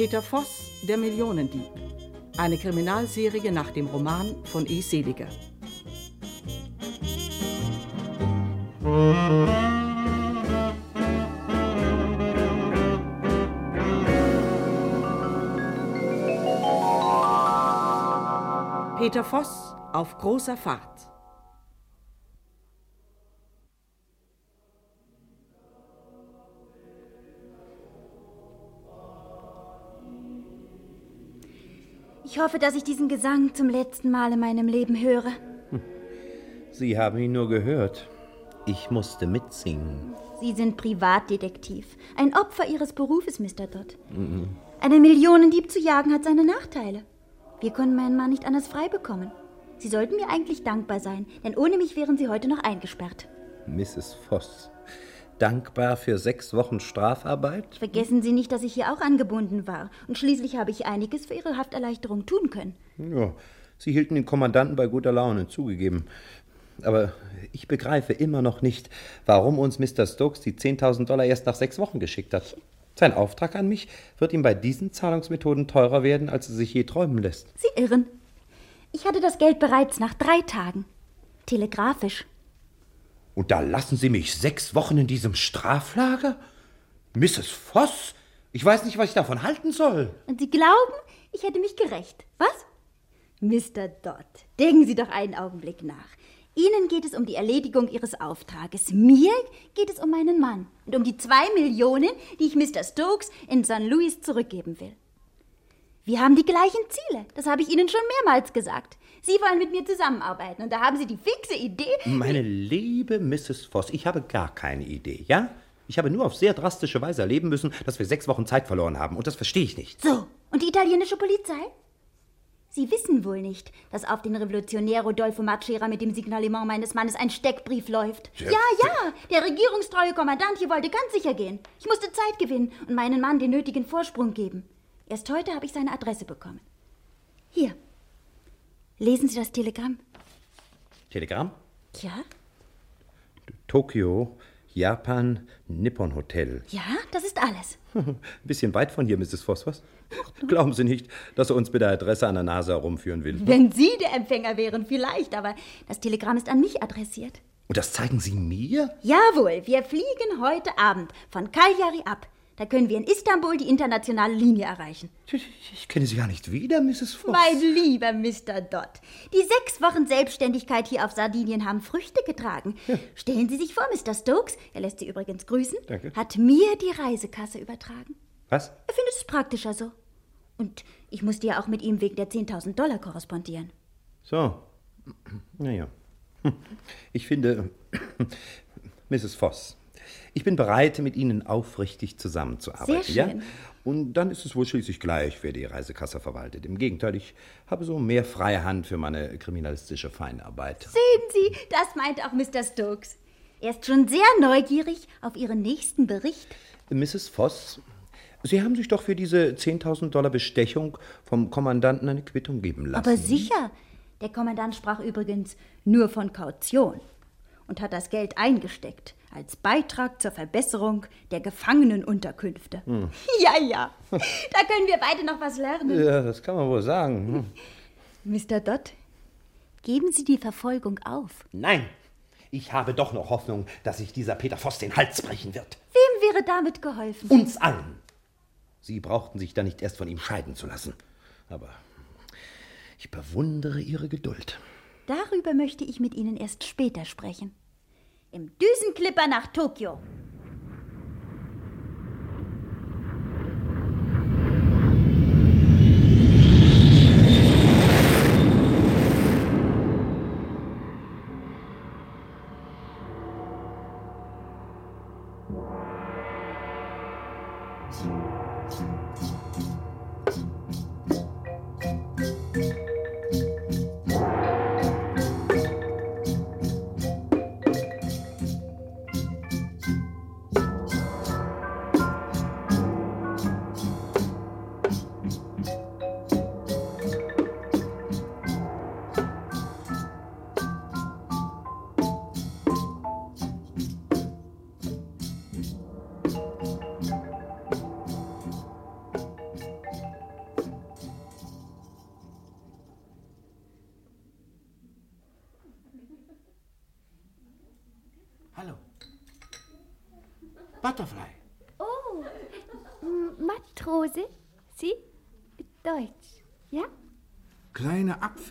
Peter Voss, der Millionendieb. Eine Kriminalserie nach dem Roman von E. Seliger. Peter Voss auf großer Fahrt. Ich hoffe, dass ich diesen Gesang zum letzten Mal in meinem Leben höre. Sie haben ihn nur gehört. Ich musste mitsingen. Sie sind Privatdetektiv. Ein Opfer Ihres Berufes, Mr. Dodd. Einen Millionendieb zu jagen hat seine Nachteile. Wir können meinen Mann nicht anders frei bekommen. Sie sollten mir eigentlich dankbar sein, denn ohne mich wären Sie heute noch eingesperrt. Mrs. Voss, dankbar für sechs Wochen Strafarbeit? Vergessen Sie nicht, dass ich hier auch angebunden war. Und schließlich habe ich einiges für Ihre Hafterleichterung tun können. Ja, Sie hielten den Kommandanten bei guter Laune, zugegeben. Aber ich begreife immer noch nicht, warum uns Mr. Stokes die 10.000 Dollar erst nach sechs Wochen geschickt hat. Sein Auftrag an mich wird ihm bei diesen Zahlungsmethoden teurer werden, als er sich je träumen lässt. Sie irren. Ich hatte das Geld bereits nach drei Tagen. Telegrafisch. Und da lassen Sie mich sechs Wochen in diesem Straflager? Mrs. Voss? Ich weiß nicht, was ich davon halten soll. Und Sie glauben, ich hätte mich gerecht. Was? Mr. Dodd, denken Sie doch einen Augenblick nach. Ihnen geht es um die Erledigung Ihres Auftrages. Mir geht es um meinen Mann und um die zwei Millionen, die ich Mr. Stokes in St. Louis zurückgeben will. Wir haben die gleichen Ziele. Das habe ich Ihnen schon mehrmals gesagt. Sie wollen mit mir zusammenarbeiten und da haben Sie die fixe Idee. Meine liebe Mrs. Voss, ich habe gar keine Idee, ja? Ich habe nur auf sehr drastische Weise erleben müssen, dass wir sechs Wochen Zeit verloren haben. Und das verstehe ich nicht. So, und die italienische Polizei? Sie wissen wohl nicht, dass auf den Revolutionär Rodolfo Macera mit dem Signalement meines Mannes ein Steckbrief läuft. Ja, ja, der regierungstreue Kommandant hier wollte ganz sicher gehen. Ich musste Zeit gewinnen und meinen Mann den nötigen Vorsprung geben. Erst heute habe ich seine Adresse bekommen. Hier. Lesen Sie das Telegramm. Telegramm? Ja? Tokio, Japan, Nippon Hotel. Ja, das ist alles. Ein bisschen weit von hier, Mrs. Was? Glauben Sie nicht, dass er uns mit der Adresse an der Nase herumführen will? Wenn Sie der Empfänger wären, vielleicht, aber das Telegramm ist an mich adressiert. Und das zeigen Sie mir? Jawohl, wir fliegen heute Abend von Cagliari ab. Da können wir in Istanbul die internationale Linie erreichen. Ich, kenne Sie gar nicht wieder, Mrs. Voss. Mein lieber Mr. Dodd, die sechs Wochen Selbstständigkeit hier auf Sardinien haben Früchte getragen. Stellen Sie sich vor, Mr. Stokes, er lässt Sie übrigens grüßen, Danke. hat mir die Reisekasse übertragen. Was? Er findet es praktischer so. Und ich musste ja auch mit ihm wegen der 10.000 Dollar korrespondieren. So. Naja. Ich finde, Mrs. Voss, ich bin bereit, mit Ihnen aufrichtig zusammenzuarbeiten. Sehr schön. Ja? Und dann ist es wohl schließlich gleich, wer die Reisekasse verwaltet. Im Gegenteil, ich habe so mehr freie Hand für meine kriminalistische Feinarbeit. Sehen Sie, das meint auch Mr. Stokes. Er ist schon sehr neugierig auf Ihren nächsten Bericht. Mrs. Voss, Sie haben sich doch für diese 10.000 Dollar Bestechung vom Kommandanten eine Quittung geben lassen. Aber sicher. Der Kommandant sprach übrigens nur von Kaution und hat das Geld eingesteckt als Beitrag zur Verbesserung der Gefangenenunterkünfte. Ja, ja. Da können wir beide noch was lernen. Ja, das kann man wohl sagen. Hm. Mr. Dodd, geben Sie die Verfolgung auf. Nein, ich habe doch noch Hoffnung, dass sich dieser Peter Voss den Hals brechen wird. Wem wäre damit geholfen? Uns allen. Sie brauchten sich da nicht erst von ihm scheiden zu lassen. Aber ich bewundere Ihre Geduld. Darüber möchte ich mit Ihnen erst später sprechen. Im Düsenklipper nach Tokio.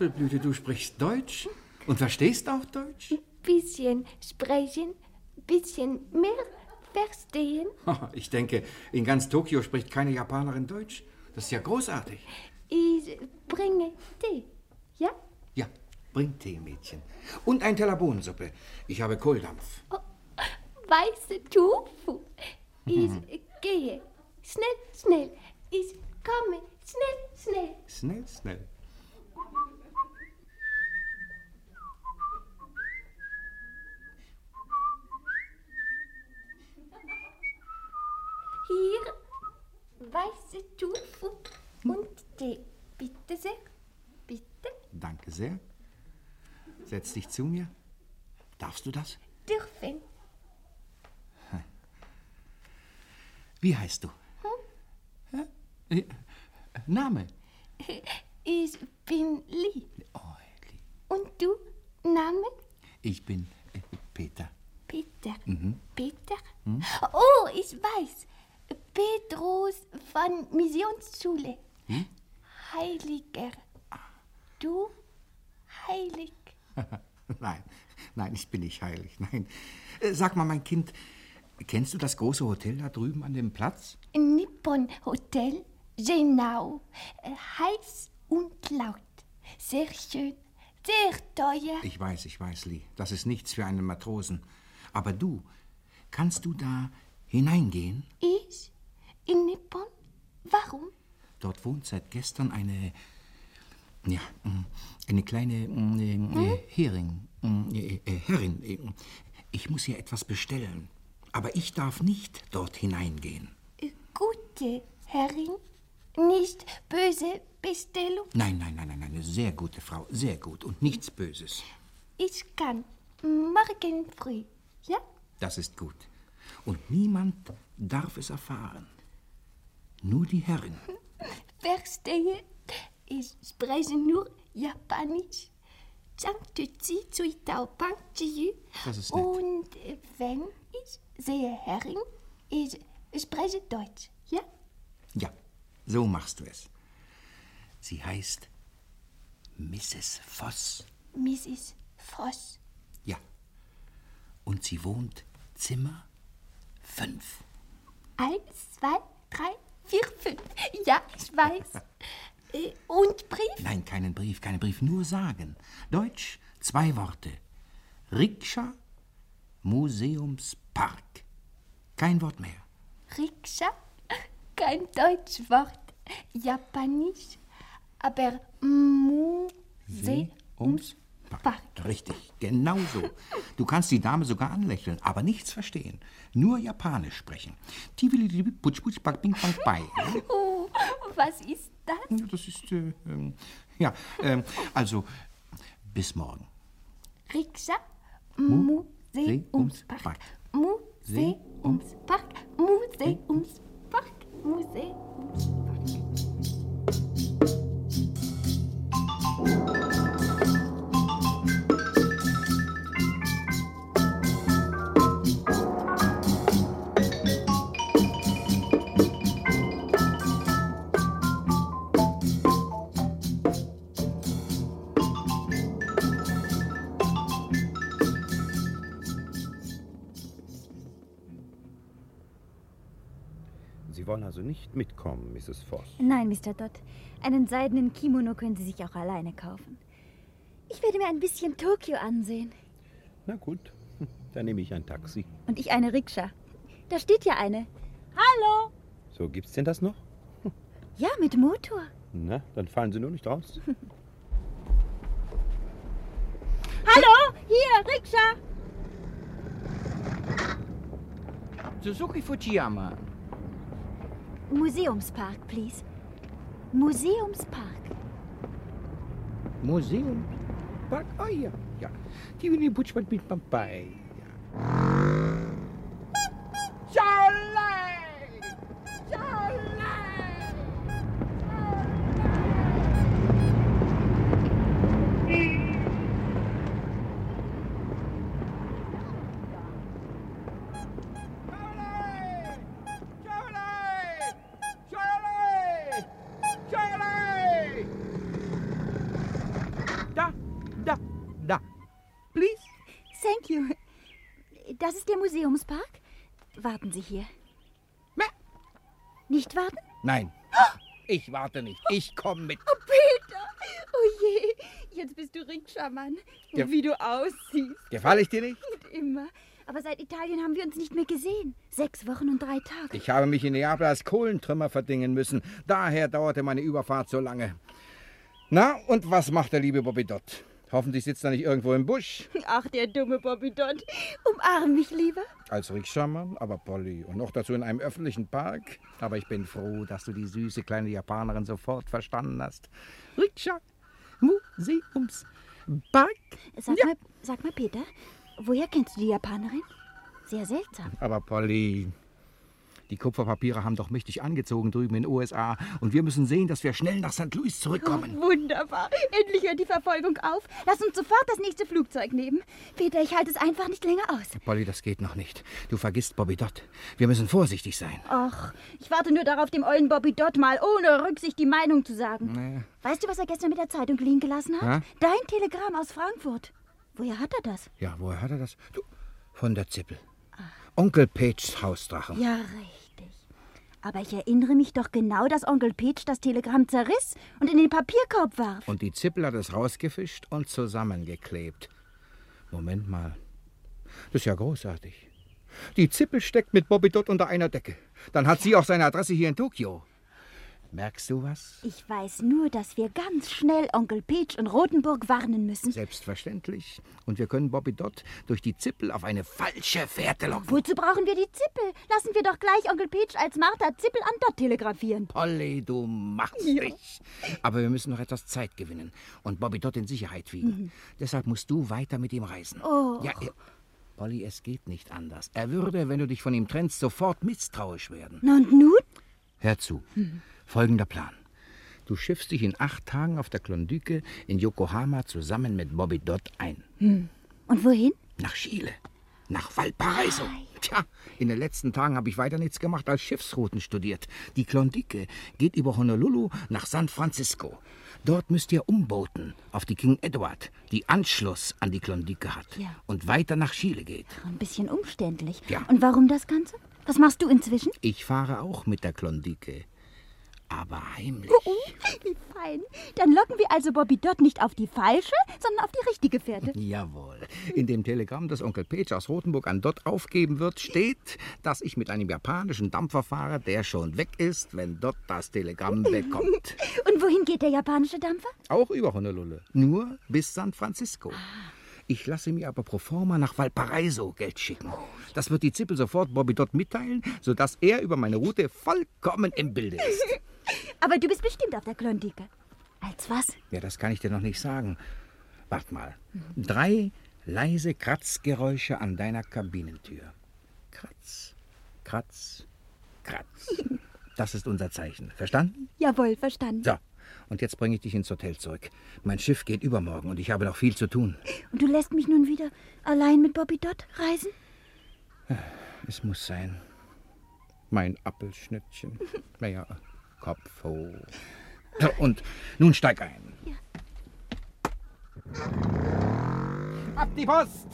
Apfelblüte, du sprichst Deutsch und verstehst auch Deutsch? Bisschen sprechen, bisschen mehr verstehen. Ich denke, in ganz Tokio spricht keine Japanerin Deutsch. Das ist ja großartig. Ich bringe Tee, ja? Ja, bring Tee, Mädchen. Und ein Teller Bohnensuppe. Ich habe Kohldampf. Weiße Tofu. Ich gehe. Schnell, schnell. Ich komme. Schnell, schnell. Schnell, schnell. Hier weiße Tofu und Tee. Bitte sehr. Bitte. Danke sehr. Setz dich zu mir. Darfst du das? Dürfen. Wie heißt du? Hä? Äh, Name? Ich bin Lee. Oh, Lee. Und du? Name? Ich bin äh, Peter. Peter. Mhm. Peter? Oh, ich weiß. Petrus von Missionsschule. Hm? Heiliger. Du heilig. nein, nein, ich bin nicht heilig. Nein. Äh, Sag mal, mein Kind, kennst du das große Hotel da drüben an dem Platz? Nippon Hotel. Genau. Äh, Heiß und laut. Sehr schön. Sehr teuer. Ich weiß, ich weiß, Lee. Das ist nichts für einen Matrosen. Aber du, kannst du da hineingehen? Ich? In Nippon? Warum? Dort wohnt seit gestern eine, ja, mm, eine kleine mm, äh, äh, Hering, mm, äh, äh, Herrin. Ich muss ihr etwas bestellen. Aber ich darf nicht dort hineingehen. Äh, Gute Herrin. Nicht böse Bestellung. Nein, nein, nein, nein, eine sehr gute Frau, sehr gut und nichts Böses. Ich kann. Morgen früh. Ja? Das ist gut. Und niemand darf es erfahren. Nur die Herrin. Verstehe. Ich spreche nur Japanisch. Das ist nett. Und wenn ich sehe Herrin, ich spreche Deutsch. Ja? Ja, so machst du es. Sie heißt Mrs. Voss. Mrs. Voss. Ja. Und sie wohnt Zimmer fünf. Eins, zwei, drei, vier, fünf. Ja, ich weiß. Äh, Und Brief? Nein, keinen Brief, keinen Brief, nur sagen. Deutsch, zwei Worte. Rikscha, Museumspark. Kein Wort mehr. Rikscha? Kein Deutschwort. Japanisch. Aber Museumspark. Richtig, genau so. Du kannst die Dame sogar anlächeln, aber nichts verstehen. Nur Japanisch sprechen. Bei. Oh, was ist das? Das ist, äh, ähm, ja, ähm, also, bis morgen. Rikscha? Museumspark. Museumspark. Museumspark. Museumspark. Also nicht mitkommen, Mrs. Voss. Nein, Mr. Dodd. Einen seidenen Kimono können Sie sich auch alleine kaufen. Ich werde mir ein bisschen Tokio ansehen. Na gut, dann nehme ich ein Taxi. Und ich eine Rikscha. Da steht ja eine. Hallo! So, gibt's denn das noch? Ja, mit Motor. Na, dann fallen Sie nur nicht raus. Hallo! Hier, Rikscha! Suzuki Fujiyama. Museumspark, please. Museumspark. Museum. Park. Oh ja, ja. Die will die Butchmann mit Pampai. Ja. Thank you. Das ist der Museumspark. Warten Sie hier. Mä. Nicht warten? Nein, ich warte nicht. Ich komme mit. Peter! Oh je, jetzt bist du Rikscha-Mann. Ja. Wie du aussiehst. Gefalle ich dir nicht? Nicht immer. Aber seit Italien haben wir uns nicht mehr gesehen. Sechs Wochen und drei Tage. Ich habe mich in Neapel als Kohlentrümmer verdingen müssen. Daher dauerte meine Überfahrt so lange. Na, und was macht der liebe Bobby Dott? Hoffentlich sitzt er nicht irgendwo im Busch. Ach, der dumme Bobby Dott. Umarm mich lieber. Als Rikscha-Mann, aber Polly. Und noch dazu in einem öffentlichen Park. Aber ich bin froh, dass du die süße kleine Japanerin sofort verstanden hast. Rikscha, Museumspark. Sag, Ja. mal, sag mal, Peter, woher kennst du die Japanerin? Sehr seltsam. Aber Polly, die Kupferpapiere haben doch mächtig angezogen drüben in den USA. Und wir müssen sehen, dass wir schnell nach St. Louis zurückkommen. Wunderbar. Endlich hört die Verfolgung auf. Lass uns sofort das nächste Flugzeug nehmen. Peter, ich halte es einfach nicht länger aus. Polly, das geht noch nicht. Du vergisst Bobby Dott. Wir müssen vorsichtig sein. Ach, ich warte nur darauf, dem ollen Bobby Dott mal ohne Rücksicht die Meinung zu sagen. Naja. Weißt du, was er gestern mit der Zeitung liegen gelassen hat? Hä? Dein Telegramm aus Frankfurt. Woher hat er das? Ja, woher hat er das? Du, von der Zippel. Onkel Pages Hausdrache. Ja, richtig. Aber ich erinnere mich doch genau, dass Onkel Peach das Telegramm zerriss und in den Papierkorb warf. Und die Zippel hat es rausgefischt und zusammengeklebt. Moment mal. Das ist ja großartig. Die Zippel steckt mit Bobby Dott unter einer Decke. Dann hat sie auch seine Adresse hier in Tokio. Merkst du was? Ich weiß nur, dass wir ganz schnell Onkel Peach und Rotenburg warnen müssen. Selbstverständlich. Und wir können Bobby Dott durch die Zippel auf eine falsche Fährte locken. Wozu brauchen wir die Zippel? Lassen wir doch gleich Onkel Peach als Martha Zippel an Dott telegrafieren. Polly, du machst Ja. dich. Aber wir müssen noch etwas Zeit gewinnen und Bobby Dott in Sicherheit wiegen. Deshalb musst du weiter mit ihm reisen. Oh. Ja, er, Polly, es geht nicht anders. Er würde, wenn du dich von ihm trennst, sofort misstrauisch werden. Na und nun? Hör zu. Folgender Plan. Du schiffst dich in acht Tagen auf der Klondike in Yokohama zusammen mit Bobby Dott ein. Und wohin? Nach Chile. Nach Valparaiso. Tja, in den letzten Tagen habe ich weiter nichts gemacht als Schiffsrouten studiert. Die Klondike geht über Honolulu nach San Francisco. Dort müsst ihr umbooten auf die King Edward, die Anschluss an die Klondike hat Ja. und weiter nach Chile geht. Ein bisschen umständlich. Ja. Und warum das Ganze? Was machst du inzwischen? Ich fahre auch mit der Klondike, aber heimlich. Oh, wie fein. Dann locken wir also Bobby Dott nicht auf die falsche, sondern auf die richtige Fährte. Jawohl. In dem Telegramm, das Onkel Page aus Rothenburg an Dott aufgeben wird, steht, dass ich mit einem japanischen Dampfer fahre, der schon weg ist, wenn Dott das Telegramm bekommt. Und wohin geht der japanische Dampfer? Auch über Honolulu. Nur bis San Francisco. Ich lasse mir aber pro forma nach Valparaiso Geld schicken. Das wird die Zippel sofort Bobby Dott mitteilen, sodass er über meine Route vollkommen im Bilde ist. Aber du bist bestimmt auf der Klondike. Als was? Ja, das kann ich dir noch nicht sagen. Wart mal. Drei leise Kratzgeräusche an deiner Kabinentür. Kratz, kratz, kratz. Das ist unser Zeichen. Verstanden? Jawohl, verstanden. So. Und jetzt bringe ich dich ins Hotel zurück. Mein Schiff geht übermorgen und ich habe noch viel zu tun. Und du lässt mich nun wieder allein mit Bobby Dott reisen? Es muss sein. Mein Appelschnittchen. Naja, Kopf hoch. Und nun steig ein. Ab die Post!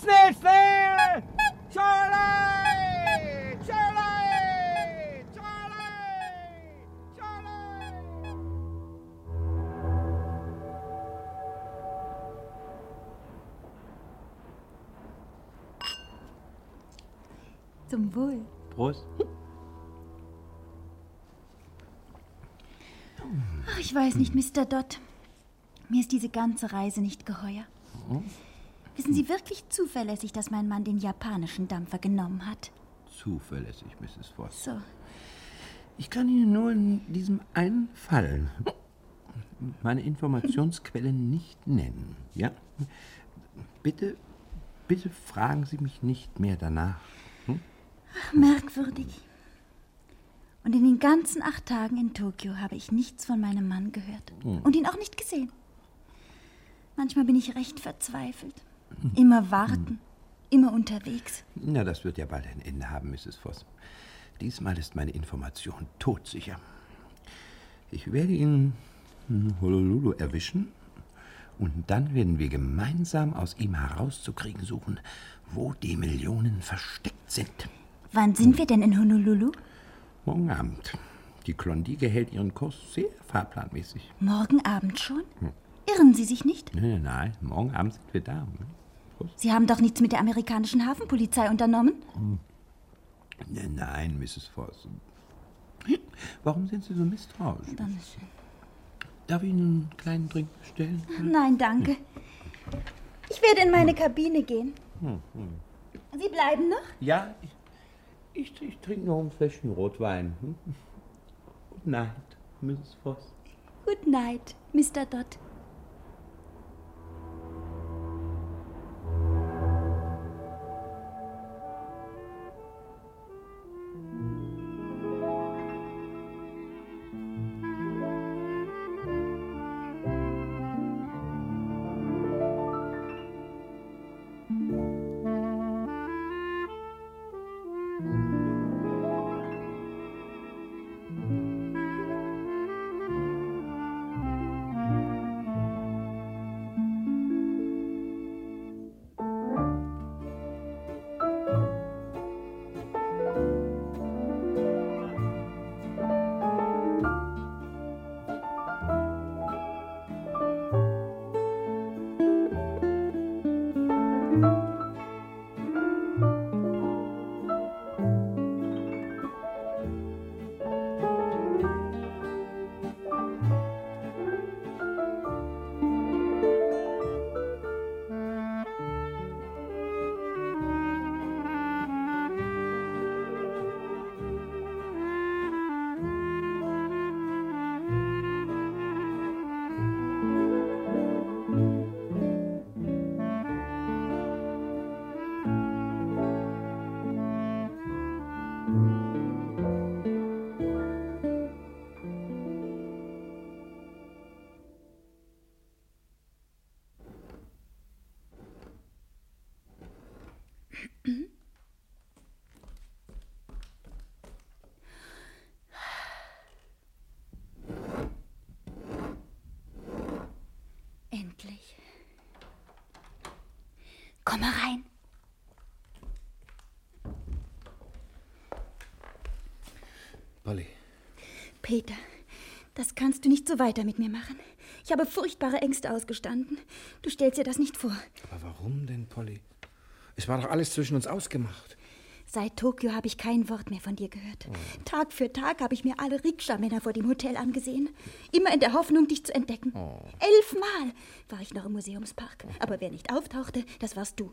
Schnell, schnell! Charlie! Charlie! Zum Wohl. Prost. Ach, ich weiß nicht, Mr. Dott. Mir ist diese ganze Reise nicht geheuer. Wissen Sie wirklich zuverlässig, dass mein Mann den japanischen Dampfer genommen hat? Zuverlässig, Mrs. Voss. So. Ich kann Ihnen nur in diesem einen Fall meine Informationsquellen nicht nennen. Ja? Bitte, bitte fragen Sie mich nicht mehr danach. Ach, merkwürdig. Und in den ganzen acht Tagen in Tokio habe ich nichts von meinem Mann gehört. Und ihn auch nicht gesehen. Manchmal bin ich recht verzweifelt. Immer warten. Immer unterwegs. Na, das wird ja bald ein Ende haben, Mrs. Voss. Diesmal ist meine Information todsicher. Ich werde ihn in Honolulu erwischen Und dann werden wir gemeinsam aus ihm herauszukriegen suchen, wo die Millionen versteckt sind. Wann sind wir denn in Honolulu? Morgen Abend. Die Klondike hält ihren Kurs sehr fahrplanmäßig. Morgen Abend schon? Irren Sie sich nicht? Nein, nein, morgen Abend sind wir da. Sie haben doch nichts mit der amerikanischen Hafenpolizei unternommen? Nein, nein, Mrs. Voss. Warum sind Sie so misstrauisch? Ist Darf ich Ihnen einen kleinen Drink bestellen? Nein, danke. Ich werde in meine Kabine gehen. Sie bleiben noch? Ja, ich, ich, ich trinke noch ein Fläschchen Rotwein. Hm? Good night, Mrs. Voss. Good night, Mr. Dodd. Komm mal rein. Polly, Peter, das kannst du nicht so weiter mit mir machen. Ich habe furchtbare Ängste ausgestanden. Du stellst dir das nicht vor. aber warum denn, Polly? Es war doch alles zwischen uns ausgemacht. Seit Tokio habe ich kein Wort mehr von dir gehört. Tag für Tag habe ich mir alle Rikscha-Männer vor dem Hotel angesehen. Immer in der Hoffnung, dich zu entdecken. Elfmal war ich noch im Museumspark. Aber wer nicht auftauchte, das warst du.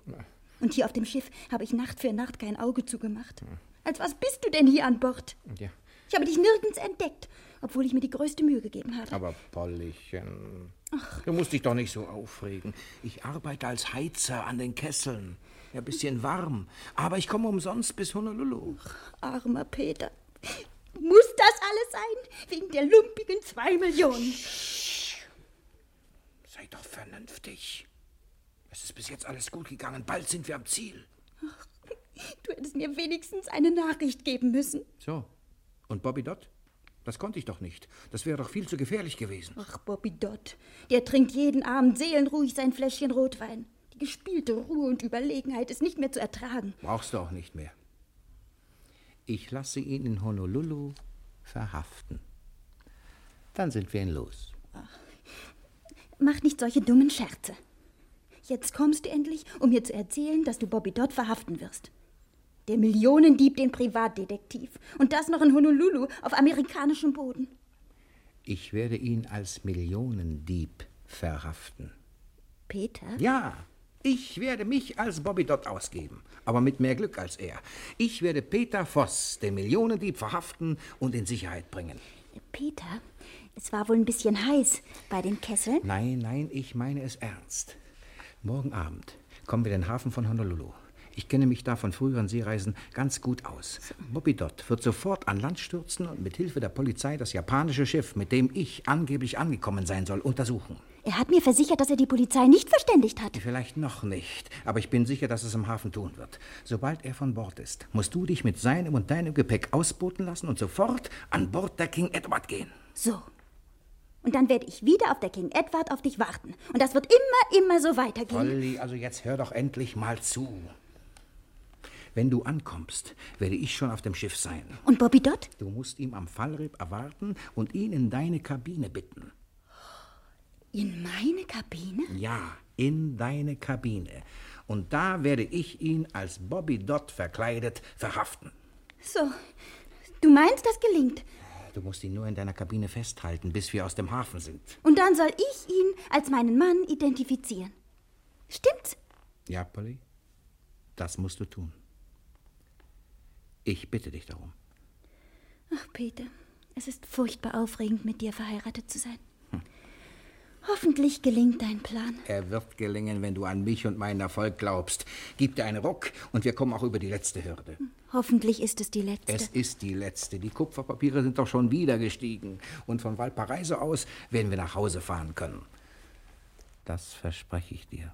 Und hier auf dem Schiff habe ich Nacht für Nacht kein Auge zugemacht. Als was bist du denn hier an Bord? Ja. Ich habe dich nirgends entdeckt, obwohl ich mir die größte Mühe gegeben habe. Aber Pollychen, du musst dich doch nicht so aufregen. Ich arbeite als Heizer an den Kesseln. Ja, bisschen warm. Aber ich komme umsonst bis Honolulu. Armer Peter. Muss das alles sein? Wegen der lumpigen zwei Millionen. Sei doch vernünftig. Es ist bis jetzt alles gut gegangen. Bald sind wir am Ziel. Du hättest mir wenigstens eine Nachricht geben müssen. So. Und Bobby Dott? Das konnte ich doch nicht. Das wäre doch viel zu gefährlich gewesen. Ach, Bobby Dodd. Der trinkt jeden Abend seelenruhig sein Fläschchen Rotwein. Die gespielte Ruhe und Überlegenheit ist nicht mehr zu ertragen. Brauchst du auch nicht mehr. Ich lasse ihn in Honolulu verhaften. Dann sind wir ihn los. Mach nicht solche dummen Scherze. Jetzt kommst du endlich, um mir zu erzählen, dass du Bobby Dodd verhaften wirst. Der Millionendieb, den Privatdetektiv. Und das noch in Honolulu auf amerikanischem Boden. Ich werde ihn als Millionendieb verhaften. Peter? Ja, ich werde mich als Bobby Dott ausgeben, aber mit mehr Glück als er. Ich werde Peter Voss, den Millionendieb, verhaften und in Sicherheit bringen. Peter, es war wohl ein bisschen heiß bei den Kesseln. Nein, nein, ich meine es ernst. Morgen Abend kommen wir in den Hafen von Honolulu. Ich kenne mich da von früheren Seereisen ganz gut aus. Bobby Dott wird sofort an Land stürzen und mit Hilfe der Polizei das japanische Schiff, mit dem ich angeblich angekommen sein soll, untersuchen. Er hat mir versichert, dass er die Polizei nicht verständigt hat. Vielleicht noch nicht, aber ich bin sicher, dass es im Hafen tun wird. Sobald er von Bord ist, musst du dich mit seinem und deinem Gepäck ausbooten lassen und sofort an Bord der King Edward gehen. So. Und dann werde ich wieder auf der King Edward auf dich warten. Und das wird immer, immer so weitergehen. Polly, also jetzt hör doch endlich mal zu. Wenn du ankommst, werde ich schon auf dem Schiff sein. Und Bobby Dott? Du musst ihn am Fallrib erwarten und ihn in deine Kabine bitten. In meine Kabine? Ja, in deine Kabine. Und da werde ich ihn als Bobby Dott verkleidet verhaften. So, du meinst, das gelingt? Du musst ihn nur in deiner Kabine festhalten, bis wir aus dem Hafen sind. Und dann soll ich ihn als meinen Mann identifizieren. Stimmt's? Ja, Polly? Das musst du tun. Ich bitte dich darum. Ach, Peter, es ist furchtbar aufregend, mit dir verheiratet zu sein. Hoffentlich gelingt dein Plan. Er wird gelingen, wenn du an mich und meinen Erfolg glaubst. Gib dir einen Ruck und wir kommen auch über die letzte Hürde. Hoffentlich ist es die letzte. Es ist die letzte. Die Kupferpapiere sind doch schon wieder gestiegen. Und von Valparaiso aus werden wir nach Hause fahren können. Das verspreche ich dir.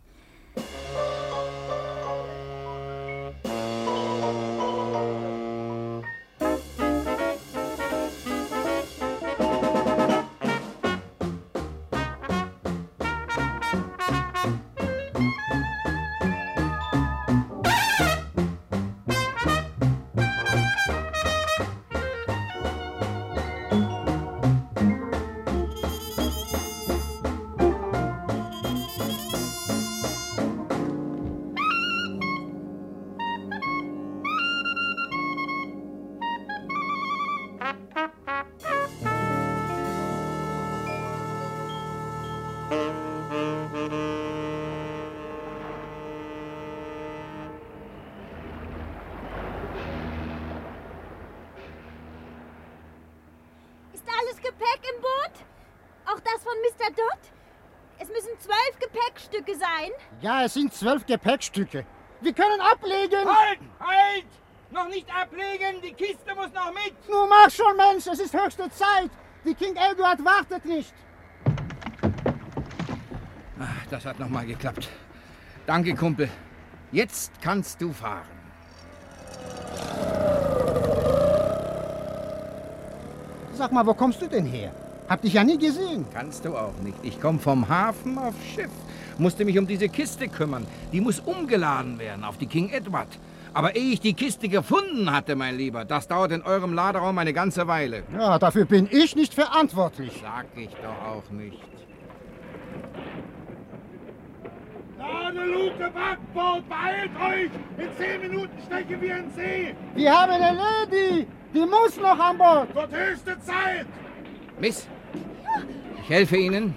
Es müssen zwölf Gepäckstücke sein. Ja, es sind zwölf Gepäckstücke. Wir können ablegen. Halt! Halt! Noch nicht ablegen! Die Kiste muss noch mit! Nun mach schon, Mensch, es ist höchste Zeit. Die King Edward wartet nicht. Ach, das hat noch mal geklappt. Danke, Kumpel. Jetzt kannst du fahren. Sag mal, wo kommst du denn her? Hab dich ja nie gesehen. Kannst du auch nicht. Ich komme vom Hafen aufs Schiff. Musste mich um diese Kiste kümmern. Die muss umgeladen werden auf die King Edward. Aber ehe ich die Kiste gefunden hatte, mein Lieber, das dauert in eurem Laderaum eine ganze Weile. Ja, dafür bin ich nicht verantwortlich. Sag ich doch auch nicht. Ladeluke, Backboot, beeilt euch! In zehn Minuten stechen wir in See! Wir haben eine Lady. Die muss noch an Bord. Wird höchste Zeit! Miss, ich helfe Ihnen.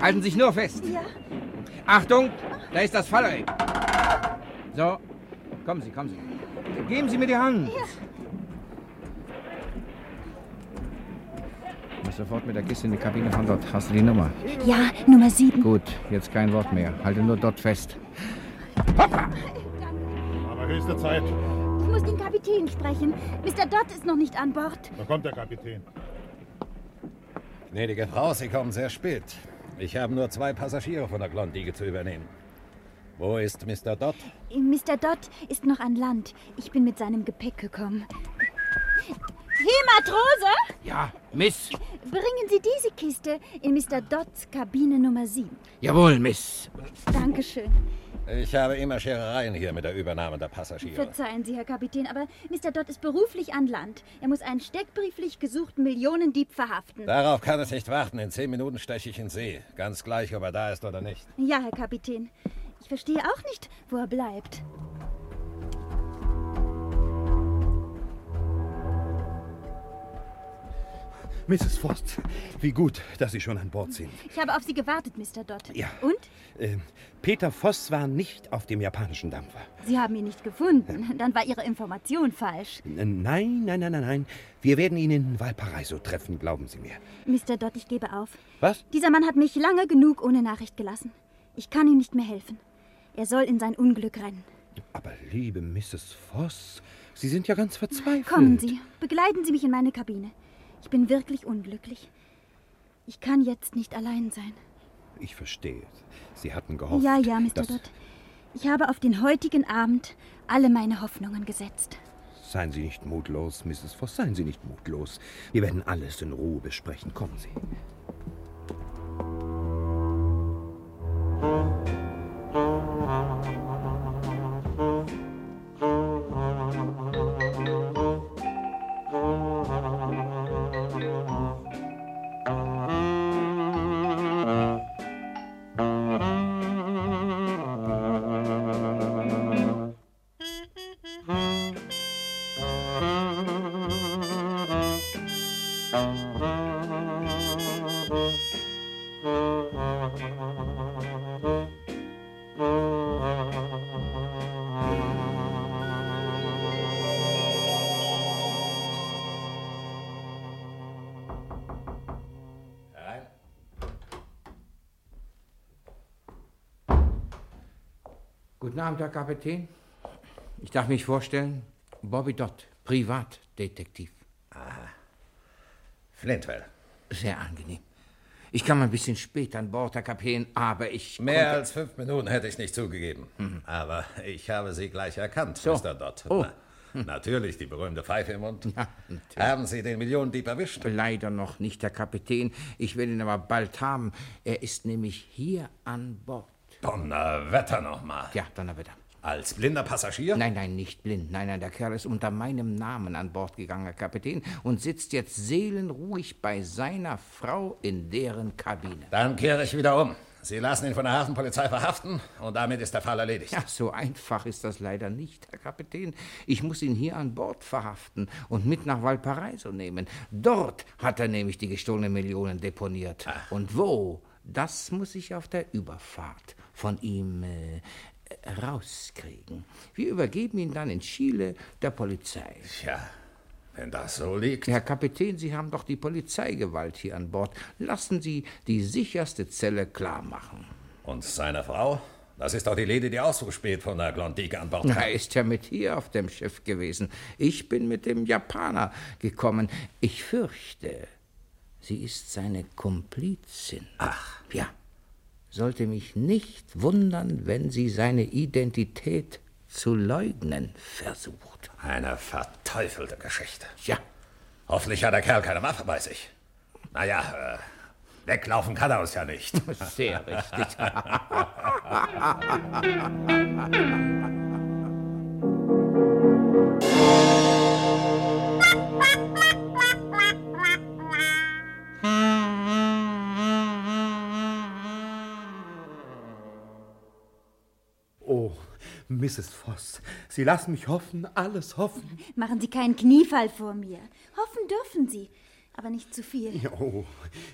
Halten Sie sich nur fest. Ja. Achtung, da ist das Fallreck. So, kommen Sie, kommen Sie. Geben Sie mir die Hand. Ich muss sofort mit der Kiste in die Kabine von dort. Hast du die Nummer? Ja, Nummer sieben. Gut, jetzt kein Wort mehr. Halte nur dort fest. Aber höchste Zeit. Ich muss den Kapitän sprechen. Mr. Dodd ist noch nicht an Bord. Da kommt der Kapitän. Gnädige Frau, Sie kommen sehr spät. Ich habe nur zwei Passagiere von der Klondike zu übernehmen. Wo ist Mr. Dodd? Mr. Dodd ist noch an Land. Ich bin mit seinem Gepäck gekommen. Hey, Matrose! Ja, Miss. Bringen Sie diese Kiste in Mr. Dodds Kabine Nummer 7. Jawohl, Miss. Dankeschön. Ich habe immer Scherereien hier mit der Übernahme der Passagiere. Verzeihen Sie, Herr Kapitän, aber Mr. Dodd ist beruflich an Land. Er muss einen steckbrieflich gesuchten Millionendieb verhaften. Darauf kann es nicht warten. In zehn Minuten steche ich in See. Ganz gleich, ob er da ist oder nicht. Ja, Herr Kapitän. Ich verstehe auch nicht, wo er bleibt. Mrs. Frost, wie gut, dass Sie schon an Bord sind. Ich habe auf Sie gewartet, Mr. Dodd. Ja. Und? Äh, Peter Voss war nicht auf dem japanischen Dampfer. Sie haben ihn nicht gefunden. Dann war Ihre Information falsch. Äh, Nein, nein, nein, nein, nein. Wir werden ihn in Valparaiso treffen, glauben Sie mir. Mr. Dodd, ich gebe auf. Was? Dieser Mann hat mich lange genug ohne Nachricht gelassen. Ich kann ihm nicht mehr helfen. Er soll in sein Unglück rennen. Aber liebe Mrs. Voss, Sie sind ja ganz verzweifelt. Kommen Sie, begleiten Sie mich in meine Kabine. Ich bin wirklich unglücklich. Ich kann jetzt nicht allein sein. Ich verstehe. Sie hatten gehofft. Ja, ja, Mr. Dodd. Ich habe auf den heutigen Abend alle meine Hoffnungen gesetzt. Seien Sie nicht mutlos, Mrs. Voss, seien Sie nicht mutlos. Wir werden alles in Ruhe besprechen. Kommen Sie. Guten Abend, Herr Kapitän. Ich darf mich vorstellen, Bobby Dott, Privatdetektiv. Flintwell. Sehr angenehm. Ich kam ein bisschen spät an Bord, Herr Kapitän, aber ich. Mehr als fünf Minuten hätte ich nicht zugegeben. Aber ich habe Sie gleich erkannt, So. Mr. Dodd. Oh. Na, Natürlich, die berühmte Pfeife im Mund. Ja. Haben Sie den Millionendieb erwischt? Leider noch nicht, Herr Kapitän. Ich will ihn aber bald haben. Er ist nämlich hier an Bord. Donnerwetter nochmal. Ja, Donnerwetter. Als blinder Passagier? Nein, nein, nicht blind. Nein, nein, der Kerl ist unter meinem Namen an Bord gegangen, Herr Kapitän, und sitzt jetzt seelenruhig bei seiner Frau in deren Kabine. Dann kehre ich wieder um. Sie lassen ihn von der Hafenpolizei verhaften und damit ist der Fall erledigt. Ja, so einfach ist das leider nicht, Herr Kapitän. Ich muss ihn hier an Bord verhaften und mit nach Valparaiso nehmen. Dort hat er nämlich die gestohlenen Millionen deponiert. Und wo? Das muss ich auf der Überfahrt von ihm äh, rauskriegen. Wir übergeben ihn dann in Chile der Polizei. Tja, wenn das so liegt. Herr Kapitän, Sie haben doch die Polizeigewalt hier an Bord. Lassen Sie die sicherste Zelle klar machen. Und seine Frau? Das ist doch die Lady, die auch so spät von der Klondike an Bord Er kam. ist ja mit hier auf dem Schiff gewesen. Ich bin mit dem Japaner gekommen. Ich fürchte, sie ist seine Komplizin. Ach. Ja. Sollte mich nicht wundern, wenn sie seine Identität zu leugnen versucht. Eine verteufelte Geschichte. Ja. Hoffentlich hat der Kerl keine Waffe bei sich. Naja, äh, weglaufen kann er uns ja nicht. Sehr richtig. Mrs. Voss, Sie lassen mich hoffen, alles hoffen. Machen Sie keinen Kniefall vor mir. Hoffen dürfen Sie, aber nicht zu viel. Oh,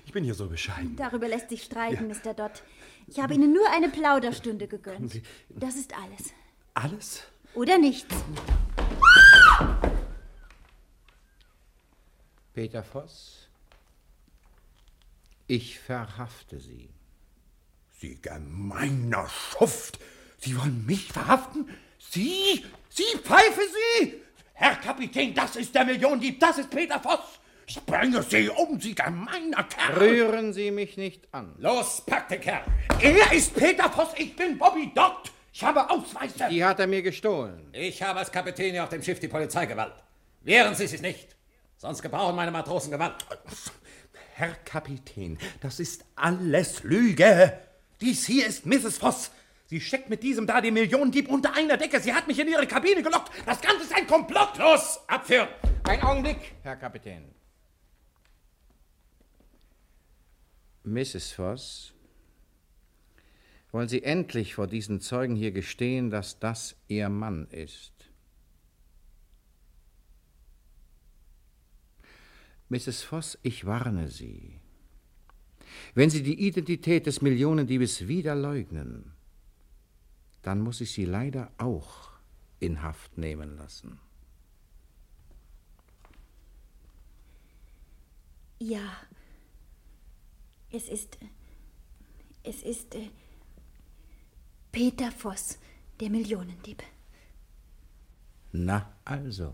ich bin hier so bescheiden. Darüber lässt sich streiten, Mr. Dodd. Ich habe Ihnen nur eine Plauderstunde gegönnt. Das ist alles. Alles? Oder nichts. Peter Voss, ich verhafte Sie. Sie gemeiner Schuft! Sie wollen mich verhaften? Sie? Sie pfeife Sie! Herr Kapitän, das ist der Millionendieb, das ist Peter Voss! Ich bringe Sie um, Sie gemeiner Kerl! Rühren Sie mich nicht an. Los, pack den Kerl! Er ist Peter Voss, ich bin Bobby Dodd! Ich habe Ausweise! Die hat er mir gestohlen. Ich habe als Kapitän hier auf dem Schiff die Polizeigewalt. Wehren Sie sich nicht, sonst gebrauchen meine Matrosen Gewalt. Herr Kapitän, das ist alles Lüge! Dies hier ist Mrs. Voss! Sie steckt mit diesem da den Millionendieb unter einer Decke. Sie hat mich in ihre Kabine gelockt. Das Ganze ist ein Komplott. Los, abführen! Ein Augenblick, Herr Kapitän. Mrs. Voss, wollen Sie endlich vor diesen Zeugen hier gestehen, dass das Ihr Mann ist? Mrs. Voss, ich warne Sie. Wenn Sie die Identität des Millionendiebes wieder leugnen, dann muss ich Sie leider auch in Haft nehmen lassen. Ja. Es ist. Es ist. äh, Peter Voss, der Millionendieb. Na also.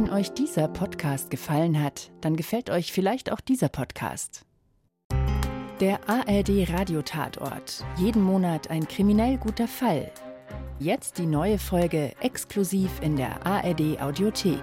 Wenn euch dieser Podcast gefallen hat, dann gefällt euch vielleicht auch dieser Podcast. Der ARD Radiotatort. Jeden Monat ein kriminell guter Fall. Jetzt die neue Folge exklusiv in der ARD Audiothek.